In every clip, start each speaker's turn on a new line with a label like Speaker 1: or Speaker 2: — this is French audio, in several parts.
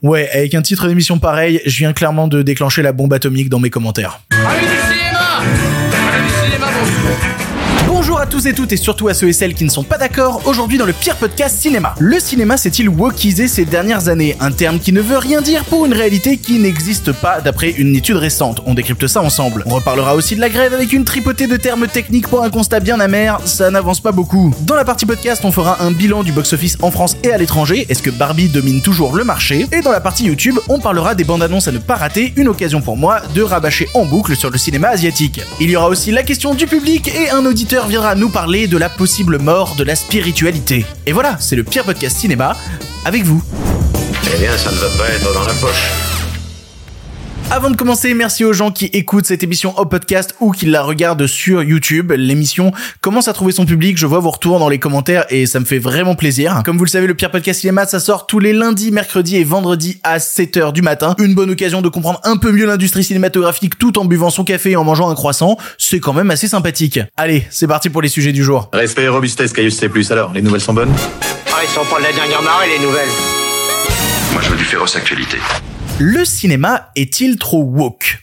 Speaker 1: Ouais, avec un titre d'émission pareil, je viens clairement de déclencher la bombe atomique dans mes commentaires.
Speaker 2: Allez du cinéma Allez du cinéma, bon
Speaker 1: Bonjour à tous et toutes et surtout à ceux et celles qui ne sont pas d'accord, aujourd'hui dans le pire podcast cinéma. Le cinéma s'est-il wokisé ces dernières années? Un terme qui ne veut rien dire pour une réalité qui n'existe pas d'après une étude récente. On décrypte ça ensemble. On reparlera aussi de la grève avec une tripotée de termes techniques pour un constat bien amer, ça n'avance pas beaucoup. Dans la partie podcast, on fera un bilan du box-office en France et à l'étranger, est-ce que Barbie domine toujours le marché? Et dans la partie YouTube, on parlera des bandes annonces à ne pas rater, une occasion pour moi de rabâcher en boucle sur le cinéma asiatique. Il y aura aussi la question du public et un auditeur viendra nous parler de la possible mort de la spiritualité. Et voilà, c'est le pire podcast cinéma avec vous.
Speaker 3: Eh bien, ça ne va pas être dans la poche.
Speaker 1: Avant de commencer, merci aux gens qui écoutent cette émission au podcast ou qui la regardent sur YouTube. L'émission commence à trouver son public, je vois vos retours dans les commentaires et ça me fait vraiment plaisir. Comme vous le savez, le pire podcast cinéma, ça sort tous les lundis, mercredis et vendredis à 7h du matin. Une bonne occasion de comprendre un peu mieux l'industrie cinématographique tout en buvant son café et en mangeant un croissant. C'est quand même assez sympathique. Allez, c'est parti pour les sujets du jour.
Speaker 3: Respect et robustesse, Caius C+. Alors, les nouvelles sont bonnes?
Speaker 4: Ah, ils sont pas de la dernière marée, les nouvelles.
Speaker 5: Moi, je veux du féroce actualité.
Speaker 1: Le cinéma est-il trop woke?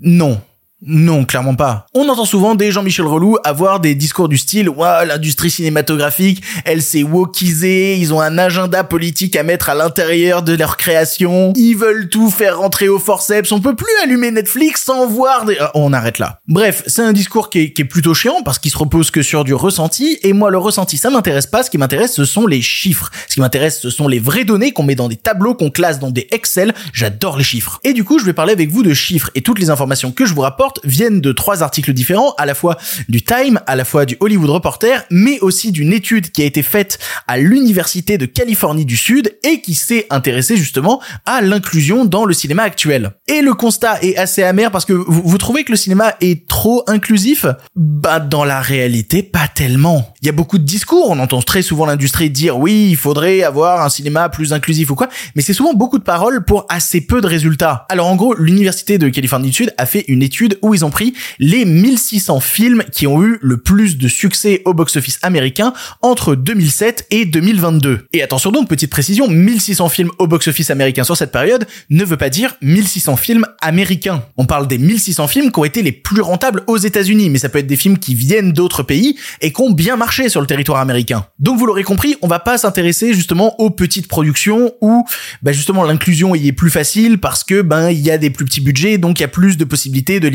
Speaker 1: Non. Non, clairement pas. On entend souvent des Jean-Michel Relou avoir des discours du style "Ouah, l'industrie cinématographique, elle s'est wokisée, ils ont un agenda politique à mettre à l'intérieur de leur création, ils veulent tout faire rentrer au forceps, on peut plus allumer Netflix sans voir des... Ah, on arrête là. Bref, c'est un discours qui est, qui est plutôt chiant parce qu'il se repose que sur du ressenti et moi le ressenti ça m'intéresse pas, ce qui m'intéresse ce sont les chiffres. Ce qui m'intéresse ce sont les vraies données qu'on met dans des tableaux, qu'on classe dans des Excel, j'adore les chiffres. Et du coup, je vais parler avec vous de chiffres et toutes les informations que je vous rapporte viennent de trois articles différents, à la fois du Time, à la fois du Hollywood Reporter, mais aussi d'une étude qui a été faite à l'Université de Californie du Sud et qui s'est intéressée justement à l'inclusion dans le cinéma actuel. Et le constat est assez amer parce que vous, vous trouvez que le cinéma est trop inclusif? Bah dans la réalité, pas tellement. Il y a beaucoup de discours, on entend très souvent l'industrie dire oui, il faudrait avoir un cinéma plus inclusif ou quoi, mais c'est souvent beaucoup de paroles pour assez peu de résultats. Alors en gros, l'Université de Californie du Sud a fait une étude où ils ont pris les 1600 films qui ont eu le plus de succès au box-office américain entre 2007 et 2022. Et attention donc, petite précision, 1600 films au box-office américain sur cette période ne veut pas dire 1600 films américains. On parle des 1600 films qui ont été les plus rentables aux États-Unis, mais ça peut être des films qui viennent d'autres pays et qui ont bien marché sur le territoire américain. Donc vous l'aurez compris, on va pas s'intéresser justement aux petites productions où bah justement l'inclusion y est plus facile parce que ben il y a des plus petits budgets, donc il y a plus de possibilités de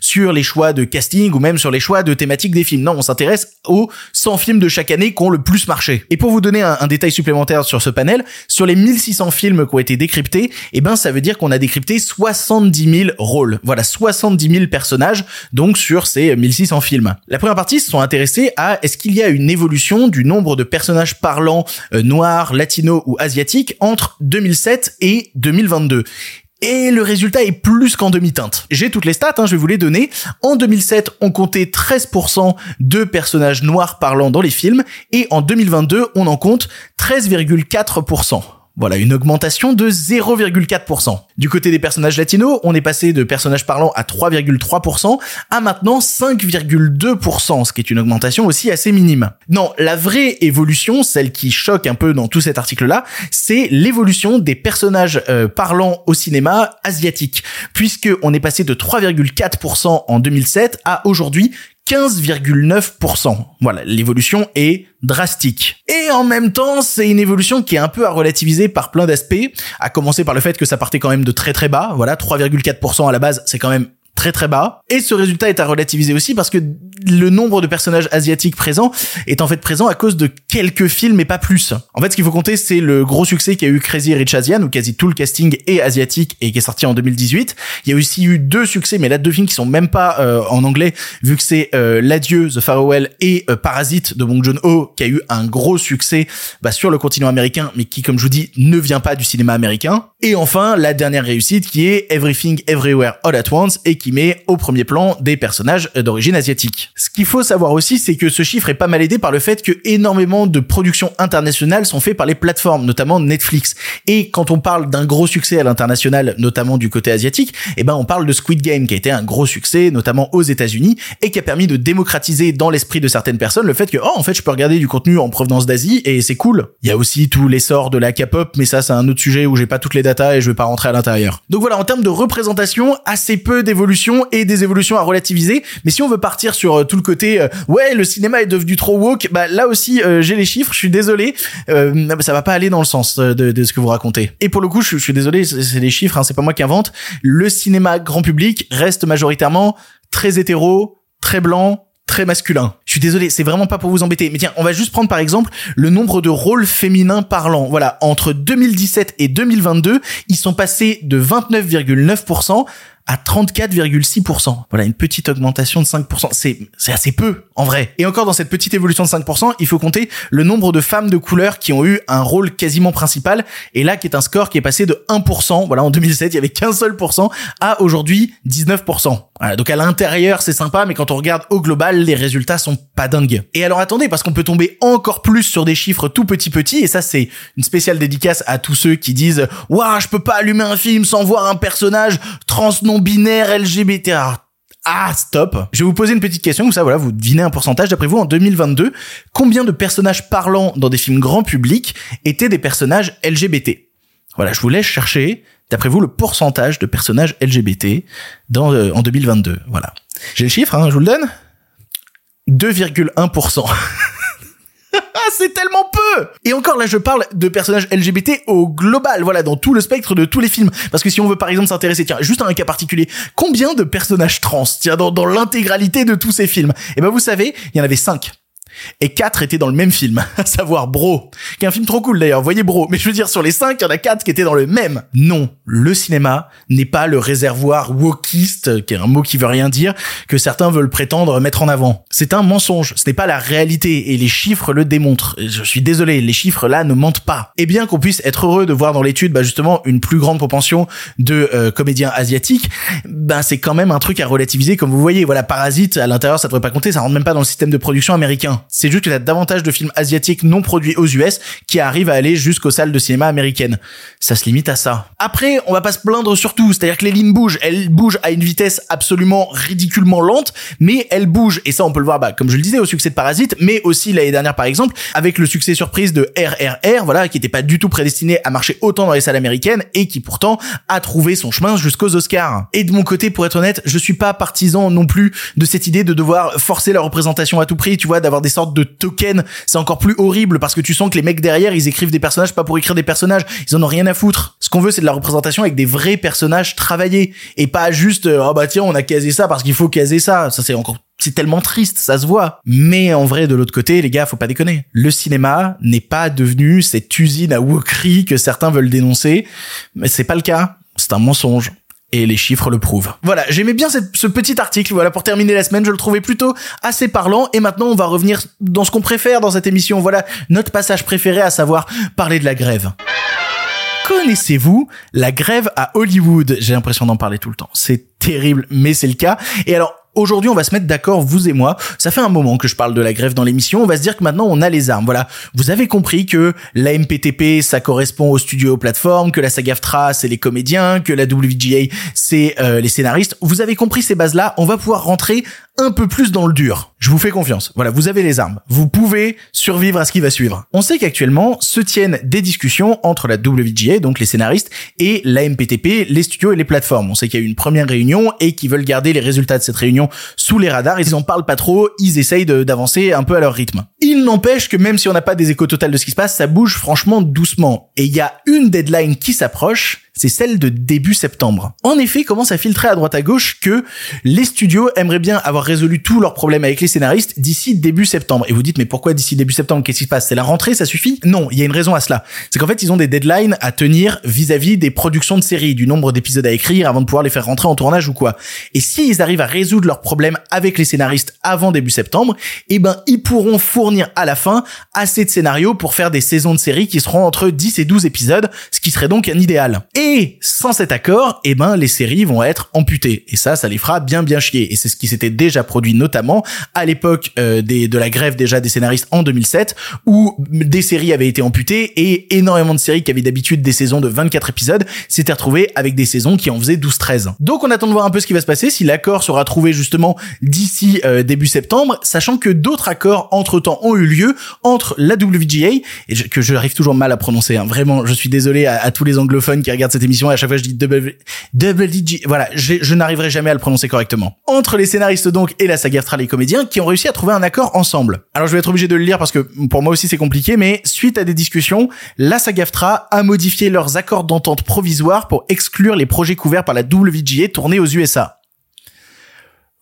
Speaker 1: sur les choix de casting ou même sur les choix de thématiques des films. Non, on s'intéresse aux 100 films de chaque année qui ont le plus marché. Et pour vous donner un, un détail supplémentaire sur ce panel, sur les 1600 films qui ont été décryptés, eh ben ça veut dire qu'on a décrypté 70 000 rôles. Voilà, 70 000 personnages donc sur ces 1600 films. La première partie se sont intéressés à est-ce qu'il y a une évolution du nombre de personnages parlants euh, noirs, latinos ou asiatiques entre 2007 et 2022 et le résultat est plus qu'en demi-teinte. J'ai toutes les stats, hein, je vais vous les donner. En 2007, on comptait 13% de personnages noirs parlants dans les films, et en 2022, on en compte 13,4%. Voilà, une augmentation de 0,4%. Du côté des personnages latinos, on est passé de personnages parlants à 3,3% à maintenant 5,2%, ce qui est une augmentation aussi assez minime. Non, la vraie évolution, celle qui choque un peu dans tout cet article-là, c'est l'évolution des personnages euh, parlants au cinéma asiatique, puisque on est passé de 3,4% en 2007 à aujourd'hui 15,9%. Voilà, l'évolution est drastique. Et en même temps, c'est une évolution qui est un peu à relativiser par plein d'aspects, à commencer par le fait que ça partait quand même de très très bas. Voilà, 3,4% à la base, c'est quand même très très bas. Et ce résultat est à relativiser aussi parce que le nombre de personnages asiatiques présents est en fait présent à cause de quelques films et pas plus. En fait, ce qu'il faut compter, c'est le gros succès qu'a eu Crazy Rich Asian où quasi tout le casting est asiatique et qui est sorti en 2018. Il y a aussi eu deux succès, mais là deux films qui sont même pas euh, en anglais vu que c'est euh, L'adieu, The Farewell et euh, Parasite de Bong Joon-ho qui a eu un gros succès bah, sur le continent américain, mais qui, comme je vous dis, ne vient pas du cinéma américain. Et enfin, la dernière réussite qui est Everything Everywhere All at Once et qui met au premier plan des personnages d'origine asiatique. Ce qu'il faut savoir aussi, c'est que ce chiffre est pas mal aidé par le fait que énormément de productions internationales sont faites par les plateformes, notamment Netflix. Et quand on parle d'un gros succès à l'international, notamment du côté asiatique, eh ben on parle de Squid Game qui a été un gros succès, notamment aux États-Unis, et qui a permis de démocratiser dans l'esprit de certaines personnes le fait que oh en fait je peux regarder du contenu en provenance d'Asie et c'est cool. Il y a aussi tout l'essor de la K-pop, mais ça c'est un autre sujet où j'ai pas toutes les datas et je vais pas rentrer à l'intérieur. Donc voilà, en termes de représentation, assez peu d'évolution et des évolutions à relativiser. Mais si on veut partir sur euh, tout le côté euh, ouais le cinéma est devenu trop woke, bah là aussi euh, j'ai les chiffres, je suis désolé, euh, ça va pas aller dans le sens de, de ce que vous racontez. Et pour le coup, je, je suis désolé, c'est des chiffres, hein, c'est pas moi qui invente. Le cinéma grand public reste majoritairement très hétéro, très blanc, très masculin. Je suis désolé, c'est vraiment pas pour vous embêter. Mais tiens, on va juste prendre par exemple le nombre de rôles féminins parlants. Voilà, entre 2017 et 2022, ils sont passés de 29,9% à 34,6%. Voilà, une petite augmentation de 5%. C'est, c'est assez peu, en vrai. Et encore dans cette petite évolution de 5%, il faut compter le nombre de femmes de couleur qui ont eu un rôle quasiment principal. Et là, qui est un score qui est passé de 1%. Voilà, en 2007, il y avait qu'un seul pourcent à aujourd'hui 19%. Voilà, donc à l'intérieur, c'est sympa, mais quand on regarde au global, les résultats sont pas dingues. Et alors attendez, parce qu'on peut tomber encore plus sur des chiffres tout petits petits, et ça c'est une spéciale dédicace à tous ceux qui disent « Waouh, je peux pas allumer un film sans voir un personnage trans non binaire LGBT. Ah, stop. Je vais vous poser une petite question, ça, voilà, vous devinez un pourcentage. D'après vous, en 2022, combien de personnages parlants dans des films grand public étaient des personnages LGBT Voilà, je vous laisse chercher, d'après vous, le pourcentage de personnages LGBT euh, en 2022. Voilà. J'ai le chiffre, hein, je vous le donne 2,1%. Ah, c'est tellement peu Et encore là, je parle de personnages LGBT au global, voilà, dans tout le spectre de tous les films. Parce que si on veut par exemple s'intéresser, tiens, juste à un cas particulier, combien de personnages trans, tiens, dans, dans l'intégralité de tous ces films? Eh ben vous savez, il y en avait 5. Et quatre étaient dans le même film, à savoir Bro, qui est un film trop cool d'ailleurs, voyez Bro, mais je veux dire sur les cinq, il y en a quatre qui étaient dans le même. Non, le cinéma n'est pas le réservoir wokiste, qui est un mot qui veut rien dire, que certains veulent prétendre mettre en avant. C'est un mensonge, ce n'est pas la réalité, et les chiffres le démontrent. Je suis désolé, les chiffres là ne mentent pas. Et bien qu'on puisse être heureux de voir dans l'étude, bah justement, une plus grande propension de euh, comédiens asiatiques, ben c'est quand même un truc à relativiser, comme vous voyez, voilà, Parasite, à l'intérieur ça devrait pas compter, ça rentre même pas dans le système de production américain. C'est juste que t'as davantage de films asiatiques non produits aux US qui arrivent à aller jusqu'aux salles de cinéma américaines. Ça se limite à ça. Après, on va pas se plaindre sur tout. C'est-à-dire que les lignes bougent. Elles bougent à une vitesse absolument ridiculement lente, mais elles bougent. Et ça, on peut le voir, bah, comme je le disais, au succès de Parasite, mais aussi l'année dernière, par exemple, avec le succès surprise de RRR, voilà, qui était pas du tout prédestiné à marcher autant dans les salles américaines et qui pourtant a trouvé son chemin jusqu'aux Oscars. Et de mon côté, pour être honnête, je suis pas partisan non plus de cette idée de devoir forcer la représentation à tout prix, tu vois, d'avoir des sortes de tokens. C'est encore plus horrible parce que tu sens que les mecs derrière, ils écrivent des personnages pas pour écrire des personnages. Ils en ont rien à foutre. Ce qu'on veut, c'est de la représentation avec des vrais personnages travaillés et pas juste, euh, oh bah tiens, on a casé ça parce qu'il faut caser ça. Ça, c'est encore c'est tellement triste, ça se voit. Mais en vrai, de l'autre côté, les gars, faut pas déconner. Le cinéma n'est pas devenu cette usine à wokerie que certains veulent dénoncer. Mais c'est pas le cas. C'est un mensonge. Et les chiffres le prouvent. Voilà, j'aimais bien ce petit article. Voilà, pour terminer la semaine, je le trouvais plutôt assez parlant. Et maintenant, on va revenir dans ce qu'on préfère dans cette émission. Voilà, notre passage préféré, à savoir parler de la grève. Connaissez-vous la grève à Hollywood? J'ai l'impression d'en parler tout le temps. C'est terrible, mais c'est le cas. Et alors, Aujourd'hui, on va se mettre d'accord, vous et moi. Ça fait un moment que je parle de la grève dans l'émission. On va se dire que maintenant, on a les armes. Voilà. Vous avez compris que la MPTP, ça correspond aux studios aux plateformes, que la SAG-AFTRA, c'est les comédiens, que la WGA, c'est euh, les scénaristes. Vous avez compris ces bases-là. On va pouvoir rentrer un peu plus dans le dur. Je vous fais confiance. Voilà, vous avez les armes. Vous pouvez survivre à ce qui va suivre. On sait qu'actuellement se tiennent des discussions entre la WGA, donc les scénaristes, et la MPTP, les studios et les plateformes. On sait qu'il y a eu une première réunion et qu'ils veulent garder les résultats de cette réunion sous les radars. Ils en parlent pas trop, ils essayent d'avancer un peu à leur rythme. Il n'empêche que même si on n'a pas des échos totales de ce qui se passe, ça bouge franchement doucement. Et il y a une deadline qui s'approche, c'est celle de début septembre. En effet, commence à filtrer à droite à gauche que les studios aimeraient bien avoir résolu tous leurs problèmes avec les scénaristes d'ici début septembre? Et vous dites, mais pourquoi d'ici début septembre? Qu'est-ce qui se passe? C'est la rentrée, ça suffit? Non, il y a une raison à cela. C'est qu'en fait, ils ont des deadlines à tenir vis-à-vis des productions de séries, du nombre d'épisodes à écrire avant de pouvoir les faire rentrer en tournage ou quoi. Et s'ils arrivent à résoudre leurs problèmes avec les scénaristes avant début septembre, eh ben, ils pourront fournir à la fin assez de scénarios pour faire des saisons de séries qui seront entre 10 et 12 épisodes, ce qui serait donc un idéal. Sans cet accord, eh ben les séries vont être amputées. Et ça, ça les fera bien bien chier. Et c'est ce qui s'était déjà produit notamment à l'époque euh, de la grève déjà des scénaristes en 2007, où des séries avaient été amputées et énormément de séries qui avaient d'habitude des saisons de 24 épisodes s'étaient retrouvées avec des saisons qui en faisaient 12-13. Donc on attend de voir un peu ce qui va se passer, si l'accord sera trouvé justement d'ici euh, début septembre, sachant que d'autres accords entre-temps ont eu lieu entre la WGA, et je- que je arrive toujours mal à prononcer, hein. vraiment, je suis désolé à tous les anglophones qui regardent cette émission, et à chaque fois je dis W- WGA, voilà, je n'arriverai jamais à le prononcer correctement. Entre les scénaristes donc et la saga les comédiens qui ont réussi à trouver un accord ensemble. Alors je vais être obligé de le lire parce que pour moi aussi c'est compliqué, mais suite à des discussions, la SAG-AFTRA a modifié leurs accords d'entente provisoires pour exclure les projets couverts par la WGA tournés aux USA.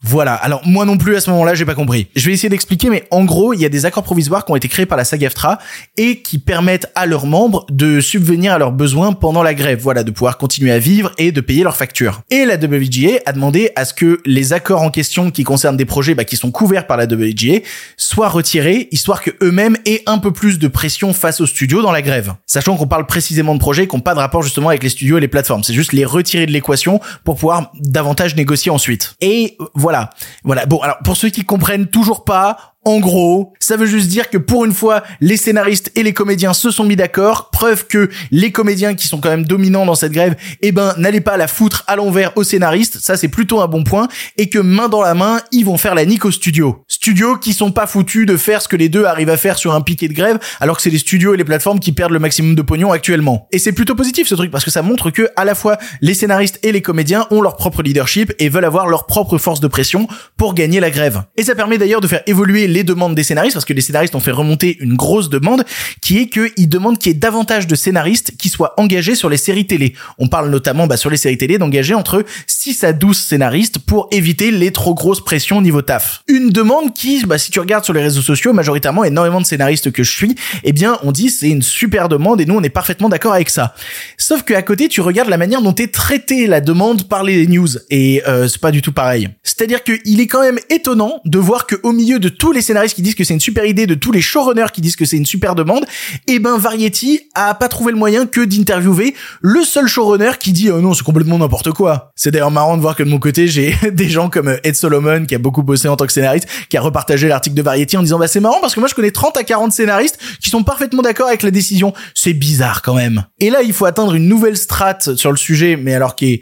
Speaker 1: Voilà. Alors moi non plus à ce moment-là, j'ai pas compris. Je vais essayer d'expliquer, mais en gros, il y a des accords provisoires qui ont été créés par la SAG-AFTRA et qui permettent à leurs membres de subvenir à leurs besoins pendant la grève. Voilà, de pouvoir continuer à vivre et de payer leurs factures. Et la WGA a demandé à ce que les accords en question qui concernent des projets bah, qui sont couverts par la WGA soient retirés, histoire que eux-mêmes aient un peu plus de pression face aux studios dans la grève. Sachant qu'on parle précisément de projets qui n'ont pas de rapport justement avec les studios et les plateformes. C'est juste les retirer de l'équation pour pouvoir davantage négocier ensuite. Et voilà. Voilà. Bon, alors pour ceux qui comprennent toujours pas, en gros, ça veut juste dire que pour une fois, les scénaristes et les comédiens se sont mis d'accord, preuve que les comédiens qui sont quand même dominants dans cette grève, eh ben, n'allaient pas la foutre à l'envers aux scénaristes, ça c'est plutôt un bon point, et que main dans la main, ils vont faire la nique aux studios. Studios qui sont pas foutus de faire ce que les deux arrivent à faire sur un piquet de grève, alors que c'est les studios et les plateformes qui perdent le maximum de pognon actuellement. Et c'est plutôt positif ce truc, parce que ça montre que, à la fois, les scénaristes et les comédiens ont leur propre leadership et veulent avoir leur propre force de pression pour gagner la grève. Et ça permet d'ailleurs de faire évoluer les demandes des scénaristes, parce que les scénaristes ont fait remonter une grosse demande, qui est qu'ils demandent qu'il y ait davantage de scénaristes qui soient engagés sur les séries télé. On parle notamment bah, sur les séries télé d'engager entre 6 à 12 scénaristes pour éviter les trop grosses pressions niveau taf. Une demande qui, bah, si tu regardes sur les réseaux sociaux, majoritairement énormément de scénaristes que je suis, eh bien on dit c'est une super demande et nous on est parfaitement d'accord avec ça. Sauf que à côté tu regardes la manière dont est traitée la demande par les news et euh, c'est pas du tout pareil. C'est-à-dire qu'il est quand même étonnant de voir que au milieu de tous les scénaristes qui disent que c'est une super idée, de tous les showrunners qui disent que c'est une super demande, eh ben Variety a pas trouvé le moyen que d'interviewer le seul showrunner qui dit oh non c'est complètement n'importe quoi. C'est d'ailleurs marrant de voir que de mon côté j'ai des gens comme Ed Solomon qui a beaucoup bossé en tant que scénariste, qui a repartagé l'article de Variety en disant bah c'est marrant parce que moi je connais 30 à 40 scénaristes qui sont parfaitement d'accord avec la décision. C'est bizarre quand même. Et là il faut atteindre une nouvelle strate sur le sujet, mais alors qui est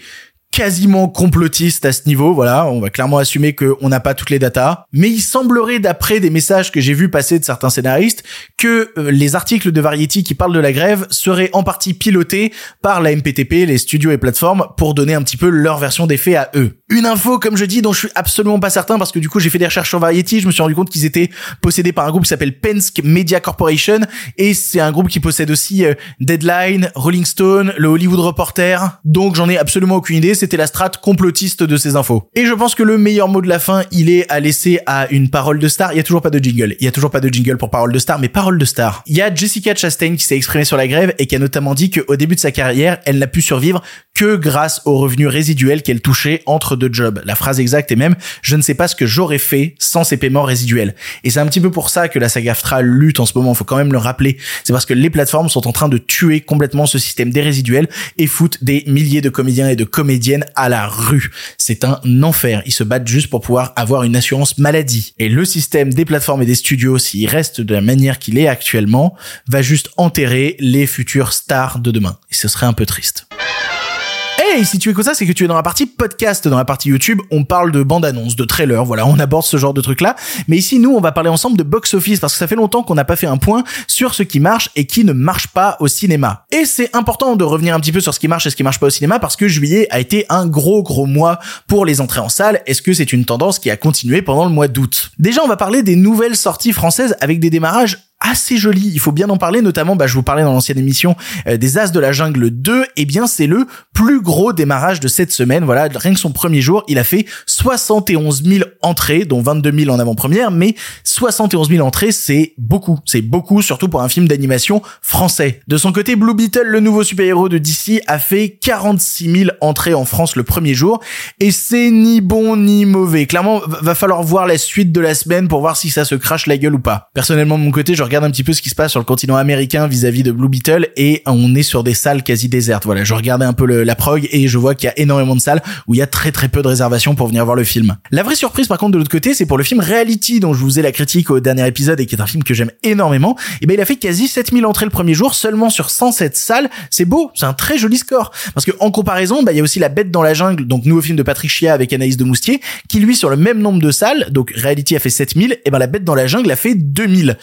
Speaker 1: quasiment complotiste à ce niveau, voilà, on va clairement assumer qu'on n'a pas toutes les datas, mais il semblerait d'après des messages que j'ai vu passer de certains scénaristes que euh, les articles de Variety qui parlent de la grève seraient en partie pilotés par la MPTP, les studios et plateformes, pour donner un petit peu leur version des faits à eux. Une info, comme je dis, dont je suis absolument pas certain parce que du coup j'ai fait des recherches sur Variety, je me suis rendu compte qu'ils étaient possédés par un groupe qui s'appelle Penske Media Corporation et c'est un groupe qui possède aussi euh, Deadline, Rolling Stone, le Hollywood Reporter, donc j'en ai absolument aucune idée, c'était la strate complotiste de ces infos. Et je pense que le meilleur mot de la fin, il est à laisser à une parole de star. Il y a toujours pas de jingle. Il y a toujours pas de jingle pour parole de star, mais parole de star. Il y a Jessica Chastain qui s'est exprimée sur la grève et qui a notamment dit qu'au début de sa carrière, elle n'a pu survivre que grâce aux revenus résiduels qu'elle touchait entre deux jobs. La phrase exacte est même je ne sais pas ce que j'aurais fait sans ces paiements résiduels. Et c'est un petit peu pour ça que la saga AFTRA lutte en ce moment, faut quand même le rappeler. C'est parce que les plateformes sont en train de tuer complètement ce système des résiduels et foutent des milliers de comédiens et de comédiennes à la rue. C'est un enfer. Ils se battent juste pour pouvoir avoir une assurance maladie. Et le système des plateformes et des studios, s'il reste de la manière qu'il est actuellement, va juste enterrer les futures stars de demain. Et ce serait un peu triste. Hey, si tu es comme ça, c'est que tu es dans la partie podcast, dans la partie YouTube, on parle de bande-annonce, de trailer, voilà, on aborde ce genre de trucs-là. Mais ici, nous, on va parler ensemble de box-office, parce que ça fait longtemps qu'on n'a pas fait un point sur ce qui marche et qui ne marche pas au cinéma. Et c'est important de revenir un petit peu sur ce qui marche et ce qui marche pas au cinéma, parce que juillet a été un gros gros mois pour les entrées en salle. Est-ce que c'est une tendance qui a continué pendant le mois d'août? Déjà, on va parler des nouvelles sorties françaises avec des démarrages assez joli. Il faut bien en parler, notamment, bah, je vous parlais dans l'ancienne émission euh, des As de la Jungle 2. Eh bien, c'est le plus gros démarrage de cette semaine. Voilà, rien que son premier jour, il a fait 71 000 entrées, dont 22 000 en avant-première, mais 71 000 entrées, c'est beaucoup. C'est beaucoup, surtout pour un film d'animation français. De son côté, Blue Beetle, le nouveau super-héros de DC, a fait 46 000 entrées en France le premier jour, et c'est ni bon ni mauvais. Clairement, va falloir voir la suite de la semaine pour voir si ça se crache la gueule ou pas. Personnellement, de mon côté, regarde un petit peu ce qui se passe sur le continent américain vis-à-vis de Blue Beetle et on est sur des salles quasi désertes. Voilà, je regardais un peu la prog et je vois qu'il y a énormément de salles où il y a très très peu de réservations pour venir voir le film. La vraie surprise par contre de l'autre côté, c'est pour le film Reality dont je vous ai la critique au dernier épisode et qui est un film que j'aime énormément. Et ben il a fait quasi 7000 entrées le premier jour seulement sur 107 salles. C'est beau, c'est un très joli score. Parce que en comparaison, bah, il y a aussi La Bête dans la jungle, donc nouveau film de Patrick Chia avec Anaïs de Moustier, qui lui sur le même nombre de salles, donc Reality a fait 7000, et ben La Bête dans la jungle a fait 2000.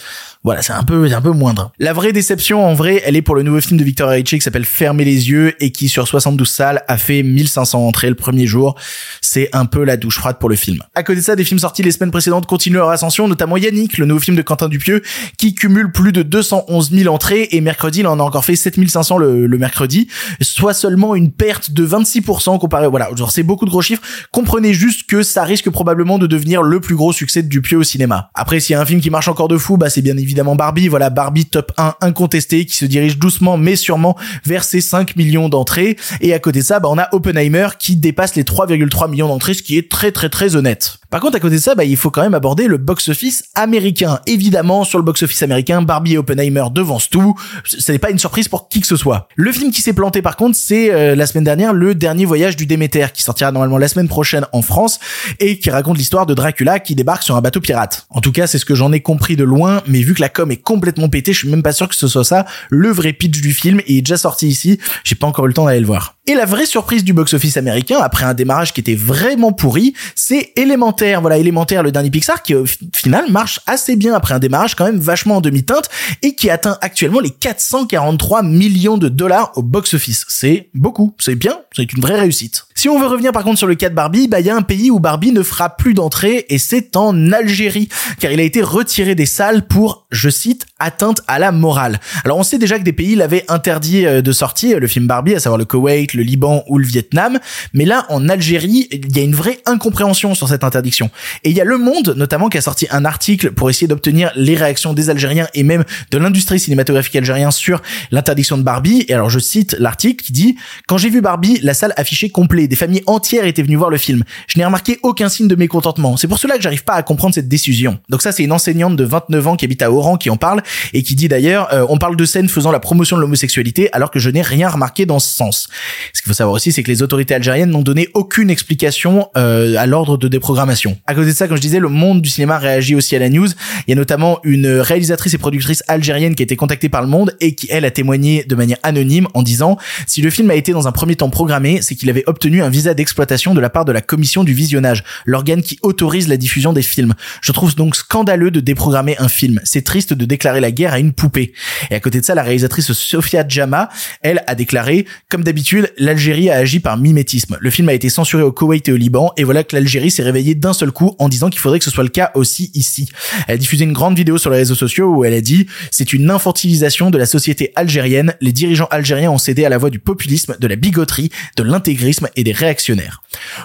Speaker 1: Voilà, c'est un peu, un peu moindre. La vraie déception, en vrai, elle est pour le nouveau film de Victor Ricci qui s'appelle Fermer les yeux et qui, sur 72 salles, a fait 1500 entrées le premier jour. C'est un peu la douche froide pour le film. À côté de ça, des films sortis les semaines précédentes continuent leur ascension, notamment Yannick, le nouveau film de Quentin Dupieux, qui cumule plus de 211 000 entrées et mercredi, il en a encore fait 7500 le, le mercredi, soit seulement une perte de 26% comparé, voilà, genre c'est beaucoup de gros chiffres. Comprenez juste que ça risque probablement de devenir le plus gros succès de Dupieux au cinéma. Après, s'il y a un film qui marche encore de fou, bah c'est bien évidemment Barbie, voilà, Barbie top 1 incontesté, qui se dirige doucement mais sûrement vers ses 5 millions d'entrées. Et à côté de ça, bah on a Oppenheimer qui dépasse les 3,3 millions d'entrées, ce qui est très très très honnête. Par contre, à côté de ça, bah, il faut quand même aborder le box-office américain. Évidemment, sur le box-office américain, Barbie et Oppenheimer devancent tout. Ce n'est pas une surprise pour qui que ce soit. Le film qui s'est planté, par contre, c'est euh, la semaine dernière, le dernier voyage du Déméter, qui sortira normalement la semaine prochaine en France et qui raconte l'histoire de Dracula qui débarque sur un bateau pirate. En tout cas, c'est ce que j'en ai compris de loin, mais vu que la com est complètement pétée, je suis même pas sûr que ce soit ça le vrai pitch du film il est déjà sorti ici. J'ai pas encore eu le temps d'aller le voir. Et la vraie surprise du box-office américain, après un démarrage qui était vraiment pourri, c'est Élémentaire. Voilà, Élémentaire, le dernier Pixar, qui au final marche assez bien après un démarrage quand même vachement en demi-teinte et qui atteint actuellement les 443 millions de dollars au box-office. C'est beaucoup, c'est bien, c'est une vraie réussite. Si on veut revenir par contre sur le cas de Barbie, bah il y a un pays où Barbie ne fera plus d'entrée et c'est en Algérie, car il a été retiré des salles pour, cite, atteinte à la morale. Alors on sait déjà que des pays l'avaient interdit euh, de sortie, le film Barbie, à savoir le Koweït, le Liban ou le Vietnam, mais là en Algérie, il y a une vraie incompréhension sur cette interdiction. Et il y a Le Monde notamment qui a sorti un article pour essayer d'obtenir les réactions des Algériens et même de l'industrie cinématographique algérienne sur l'interdiction de Barbie. Et alors je cite l'article qui dit quand j'ai vu Barbie, la salle affichait complet, des familles entières étaient venues voir le film. Je n'ai remarqué aucun signe de mécontentement. C'est pour cela que j'arrive pas à comprendre cette décision. Donc ça c'est une enseignante de 29 ans qui habite à Oran qui en parle et qui dit d'ailleurs euh, on parle de scènes faisant la promotion de l'homosexualité alors que je n'ai rien remarqué dans ce sens. Ce qu'il faut savoir aussi c'est que les autorités algériennes n'ont donné aucune explication euh, à l'ordre de déprogrammation. À côté de ça, comme je disais, le monde du cinéma réagit aussi à la news. Il y a notamment une réalisatrice et productrice algérienne qui a été contactée par le monde et qui elle a témoigné de manière anonyme en disant si le film a été dans un premier temps programmé, c'est qu'il avait obtenu un visa d'exploitation de la part de la commission du visionnage, l'organe qui autorise la diffusion des films. Je trouve donc scandaleux de déprogrammer un film. C'est triste de déclarer la guerre à une poupée. Et à côté de ça, la réalisatrice Sofia Djama, elle a déclaré comme d'habitude, l'Algérie a agi par mimétisme. Le film a été censuré au Koweït et au Liban et voilà que l'Algérie s'est réveillée d'un seul coup en disant qu'il faudrait que ce soit le cas aussi ici. Elle a diffusé une grande vidéo sur les réseaux sociaux où elle a dit c'est une infantilisation de la société algérienne. Les dirigeants algériens ont cédé à la voix du populisme, de la bigoterie, de l'intégrisme et des réactionnaires.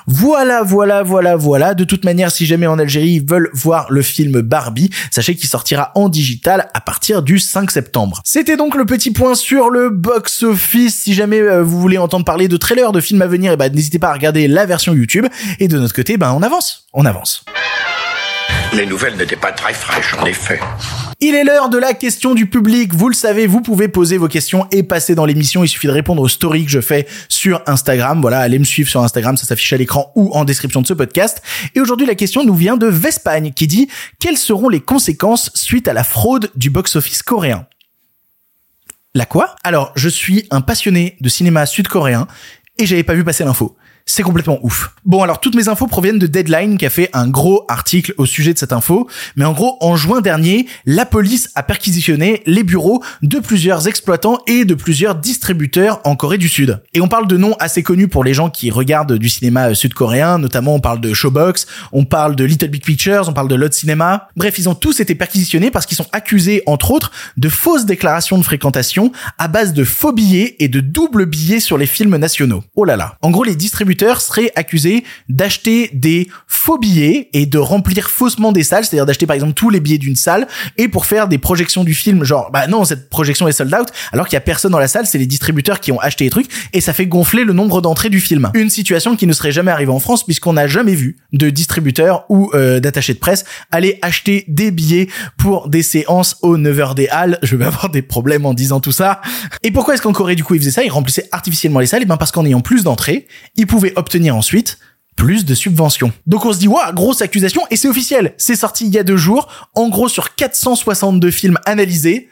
Speaker 1: Voilà, voilà, voilà, voilà. De toute manière, si jamais en Algérie ils veulent voir le film Barbie, sachez qu'il sortira en à partir du 5 septembre. C'était donc le petit point sur le box-office. Si jamais euh, vous voulez entendre parler de trailers de films à venir, eh ben, n'hésitez pas à regarder la version YouTube. Et de notre côté, ben, on avance. On avance.
Speaker 5: Les nouvelles n'étaient pas très fraîches, en effet.
Speaker 1: Il est l'heure de la question du public. Vous le savez, vous pouvez poser vos questions et passer dans l'émission. Il suffit de répondre aux stories que je fais sur Instagram. Voilà, allez me suivre sur Instagram, ça s'affiche à l'écran ou en description de ce podcast. Et aujourd'hui, la question nous vient de Vespagne qui dit quelles seront les conséquences suite à la fraude du box-office coréen? La quoi? Alors, je suis un passionné de cinéma sud-coréen et j'avais pas vu passer l'info. C'est complètement ouf. Bon, alors toutes mes infos proviennent de Deadline qui a fait un gros article au sujet de cette info. Mais en gros, en juin dernier, la police a perquisitionné les bureaux de plusieurs exploitants et de plusieurs distributeurs en Corée du Sud. Et on parle de noms assez connus pour les gens qui regardent du cinéma sud-coréen, notamment on parle de Showbox, on parle de Little Big Pictures, on parle de Lot Cinema. Bref, ils ont tous été perquisitionnés parce qu'ils sont accusés, entre autres, de fausses déclarations de fréquentation à base de faux billets et de doubles billets sur les films nationaux. Oh là là. En gros, les distributeurs seraient accusés d'acheter des faux billets et de remplir faussement des salles, c'est-à-dire d'acheter par exemple tous les billets d'une salle et pour faire des projections du film, genre bah non cette projection est sold out, alors qu'il y a personne dans la salle, c'est les distributeurs qui ont acheté les trucs et ça fait gonfler le nombre d'entrées du film. Une situation qui ne serait jamais arrivée en France puisqu'on n'a jamais vu de distributeurs ou euh, d'attachés de presse aller acheter des billets pour des séances aux 9h des halles. Je vais avoir des problèmes en disant tout ça. Et pourquoi est-ce qu'en Corée du coup ils faisaient ça? Ils remplissaient artificiellement les salles, et ben parce qu'en ayant plus d'entrées, ils pouvaient obtenir ensuite plus de subventions. Donc on se dit, waouh, grosse accusation, et c'est officiel. C'est sorti il y a deux jours. En gros, sur 462 films analysés,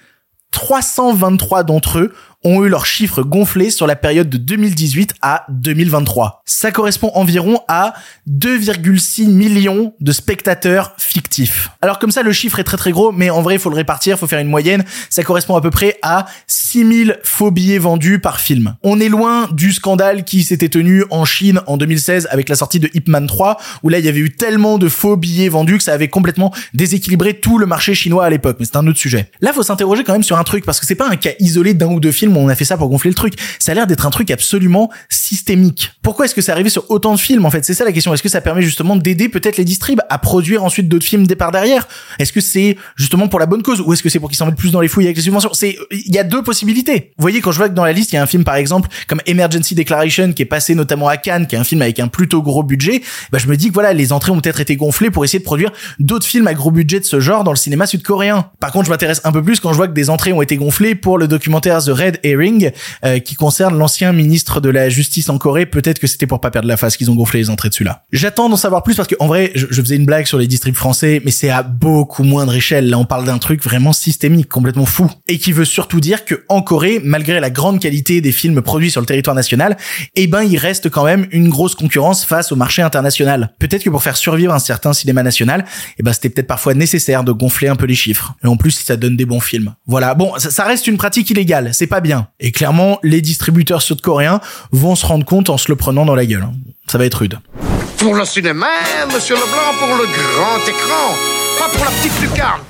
Speaker 1: 323 d'entre eux ont eu leurs chiffres gonflés sur la période de 2018 à 2023. Ça correspond environ à 2,6 millions de spectateurs fictifs. Alors comme ça, le chiffre est très très gros, mais en vrai, il faut le répartir, il faut faire une moyenne. Ça correspond à peu près à 6000 faux billets vendus par film. On est loin du scandale qui s'était tenu en Chine en 2016 avec la sortie de Ip Man 3, où là, il y avait eu tellement de faux billets vendus que ça avait complètement déséquilibré tout le marché chinois à l'époque. Mais c'est un autre sujet. Là, faut s'interroger quand même sur un truc, parce que c'est pas un cas isolé d'un ou deux films on a fait ça pour gonfler le truc. Ça a l'air d'être un truc absolument systémique. Pourquoi est-ce que c'est arrivé sur autant de films en fait? C'est ça la question. Est-ce que ça permet justement d'aider peut-être les distribs à produire ensuite d'autres films départ derrière? Est-ce que c'est justement pour la bonne cause ou est-ce que c'est pour qu'ils s'en mettent plus dans les fouilles avec les subventions? C'est il y a deux possibilités. Vous voyez quand je vois que dans la liste il y a un film par exemple comme Emergency Declaration qui est passé notamment à Cannes, qui est un film avec un plutôt gros budget, bah je me dis que voilà les entrées ont peut-être été gonflées pour essayer de produire d'autres films à gros budget de ce genre dans le cinéma sud-coréen. Par contre, je m'intéresse un peu plus quand je vois que des entrées ont été gonflées pour le documentaire The Red Herring euh, qui concerne l'ancien ministre de la justice en Corée. Peut-être que c'était pour pas perdre la face qu'ils ont gonflé les entrées dessus là. J'attends d'en savoir plus parce que en vrai, je, je faisais une blague sur les districts français, mais c'est à beaucoup moindre échelle. Là, on parle d'un truc vraiment systémique, complètement fou, et qui veut surtout dire que en Corée, malgré la grande qualité des films produits sur le territoire national, eh ben, il reste quand même une grosse concurrence face au marché international. Peut-être que pour faire survivre un certain cinéma national, eh ben, c'était peut-être parfois nécessaire de gonfler un peu les chiffres. Et en plus, ça donne des bons films. Voilà. Bon, ça, ça reste une pratique illégale. C'est pas bien. Et clairement, les distributeurs sud-coréens vont se rendre compte en se le prenant dans la gueule. hein. Ça va être rude.
Speaker 5: Pour le cinéma, monsieur Leblanc, pour le grand écran, pas pour la petite lucarne.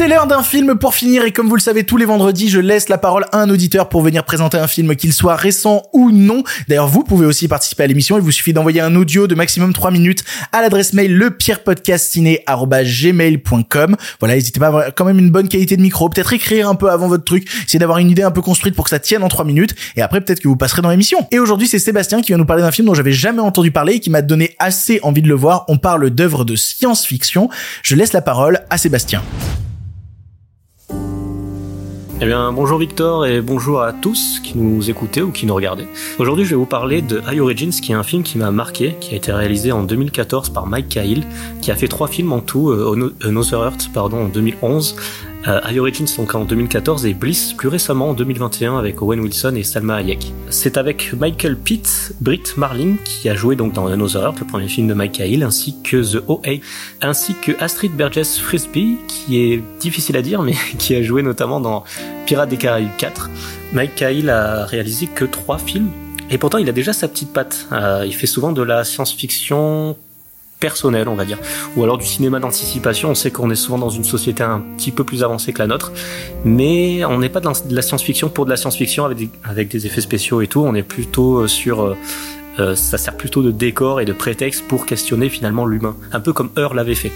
Speaker 1: C'est l'heure d'un film pour finir et comme vous le savez tous les vendredis je laisse la parole à un auditeur pour venir présenter un film qu'il soit récent ou non. D'ailleurs vous pouvez aussi participer à l'émission, il vous suffit d'envoyer un audio de maximum 3 minutes à l'adresse mail lepierrepodcastciné@gmail.com. Voilà, n'hésitez pas à avoir quand même une bonne qualité de micro, peut-être écrire un peu avant votre truc, essayer d'avoir une idée un peu construite pour que ça tienne en 3 minutes et après peut-être que vous passerez dans l'émission. Et aujourd'hui c'est Sébastien qui va nous parler d'un film dont j'avais jamais entendu parler et qui m'a donné assez envie de le voir. On parle d'œuvres de science-fiction. Je laisse la parole à Sébastien.
Speaker 6: Eh bien, bonjour Victor et bonjour à tous qui nous écoutez ou qui nous regardez. Aujourd'hui, je vais vous parler de High Origins, qui est un film qui m'a marqué, qui a été réalisé en 2014 par Mike Cahill, qui a fait trois films en tout, euh, Another Earth, pardon, en 2011, euh, High Origins donc en 2014 et Bliss plus récemment en 2021 avec Owen Wilson et Salma Hayek. C'est avec Michael Pitt, Britt Marling qui a joué donc dans Another Earth, le premier film de Mike Cahill, ainsi que The OA, ainsi que Astrid Burgess Frisbee qui est difficile à dire mais qui a joué notamment dans Pirates des Caraïbes 4. Mike Cahill a réalisé que trois films et pourtant il a déjà sa petite patte. Euh, il fait souvent de la science-fiction personnel, on va dire, ou alors du cinéma d'anticipation. On sait qu'on est souvent dans une société un petit peu plus avancée que la nôtre, mais on n'est pas de la science-fiction pour de la science-fiction avec des, avec des effets spéciaux et tout. On est plutôt euh, sur euh, ça sert plutôt de décor et de prétexte pour questionner finalement l'humain, un peu comme Heur l'avait fait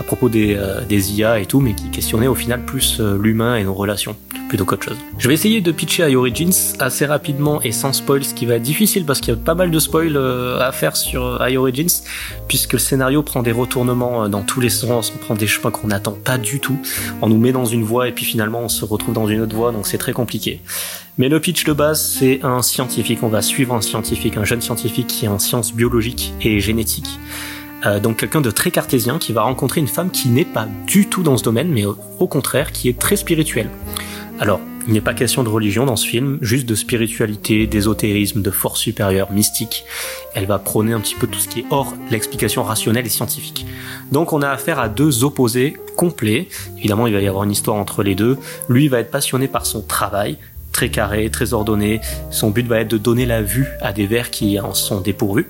Speaker 6: à propos des, euh, des IA et tout, mais qui questionnait au final plus euh, l'humain et nos relations plutôt qu'autre chose. Je vais essayer de pitcher High Origins assez rapidement et sans spoil, ce qui va être difficile parce qu'il y a pas mal de spoil euh, à faire sur euh, High Origins, puisque le scénario prend des retournements dans tous les sens, on prend des chemins qu'on n'attend pas du tout, on nous met dans une voie et puis finalement on se retrouve dans une autre voie, donc c'est très compliqué. Mais le pitch de base, c'est un scientifique. On va suivre un scientifique, un jeune scientifique qui est en sciences biologiques et génétiques. Euh, donc quelqu'un de très cartésien qui va rencontrer une femme qui n'est pas du tout dans ce domaine, mais au, contraire qui est très spirituelle. Alors, il n'est pas question de religion dans ce film, juste de spiritualité, d'ésotérisme, de force supérieure, mystique. Elle va prôner un petit peu tout ce qui est hors l'explication rationnelle et scientifique. Donc on a affaire à deux opposés complets. Évidemment, il va y avoir une histoire entre les deux. Lui va être passionné par son travail, très carré, très ordonné. Son but va être de donner la vue à des vers qui en sont dépourvus.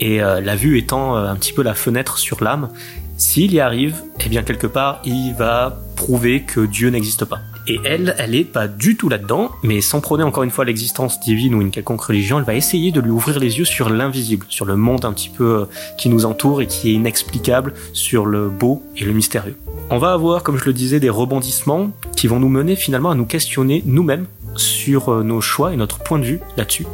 Speaker 6: Et euh, la vue étant euh, un petit peu la fenêtre sur l'âme. S'il y arrive, eh bien quelque part, il va prouver que Dieu n'existe pas. Et elle, elle est pas du tout là-dedans, mais sans prôner encore une fois l'existence divine ou une quelconque religion, elle va essayer de lui ouvrir les yeux sur l'invisible, sur le monde un petit peu euh, qui nous entoure et qui est inexplicable, sur le beau et le mystérieux. On va avoir, comme je le disais, des rebondissements qui vont nous mener finalement à nous questionner nous-mêmes sur euh, nos choix et notre point de vue là-dessus.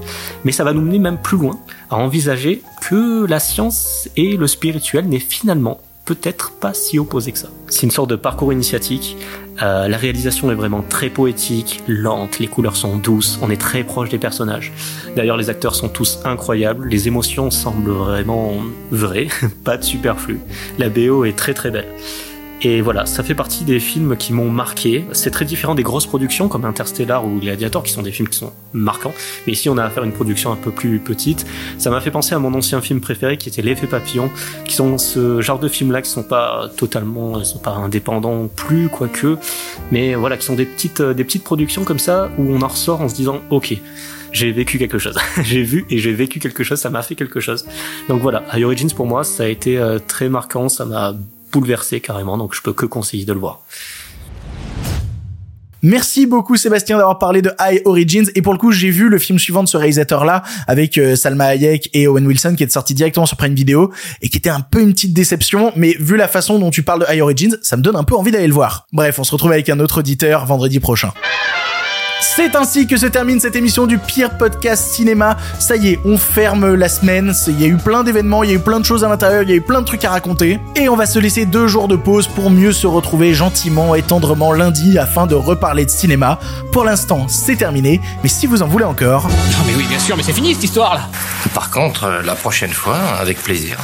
Speaker 6: Mais ça va nous mener même plus loin, à envisager que la science et le spirituel n'est finalement peut-être pas si opposé que ça. C'est une sorte de parcours initiatique. Euh, la réalisation est vraiment très poétique, lente, les couleurs sont douces, on est très proche des personnages. D'ailleurs, les acteurs sont tous incroyables, les émotions semblent vraiment vraies, pas de superflu. La BO est très très belle. Et voilà, ça fait partie des films qui m'ont marqué. C'est très différent des grosses productions comme Interstellar ou Gladiator, qui sont des films qui sont marquants. Mais ici, on a affaire à une production un peu plus petite. Ça m'a fait penser à mon ancien film préféré, qui était L'effet papillon, qui sont ce genre de films-là qui sont pas totalement, sont pas indépendants plus, quoique, mais voilà, qui sont des petites, euh, des petites productions comme ça où on en ressort en se disant, ok j'ai vécu quelque chose. j'ai vu et j'ai vécu quelque chose, ça m'a fait quelque chose. Donc voilà, High Origins pour moi, ça a été euh, très marquant, ça m'a bouleversé carrément, donc je peux que conseiller de le voir.
Speaker 1: Merci beaucoup Sébastien d'avoir parlé de High Origins et pour le coup j'ai vu le film suivant de ce réalisateur là avec euh, Salma Hayek et Owen Wilson qui est sorti directement sur Prime Video et qui était un peu une petite déception mais vu la façon dont tu parles de High Origins ça me donne un peu envie d'aller le voir. Bref on se retrouve avec un autre auditeur vendredi prochain. C'est ainsi que se termine cette émission du pire podcast cinéma. Ça y est, on ferme la semaine. Il y a eu plein d'événements, il y a eu plein de choses à l'intérieur, il y a eu plein de trucs à raconter. Et on va se laisser deux jours de pause pour mieux se retrouver gentiment et tendrement lundi afin de reparler de cinéma. Pour l'instant, c'est terminé, mais si vous en voulez encore...
Speaker 2: Non mais oui, bien sûr, mais c'est fini cette histoire là
Speaker 7: Par contre, euh, la prochaine fois, avec plaisir.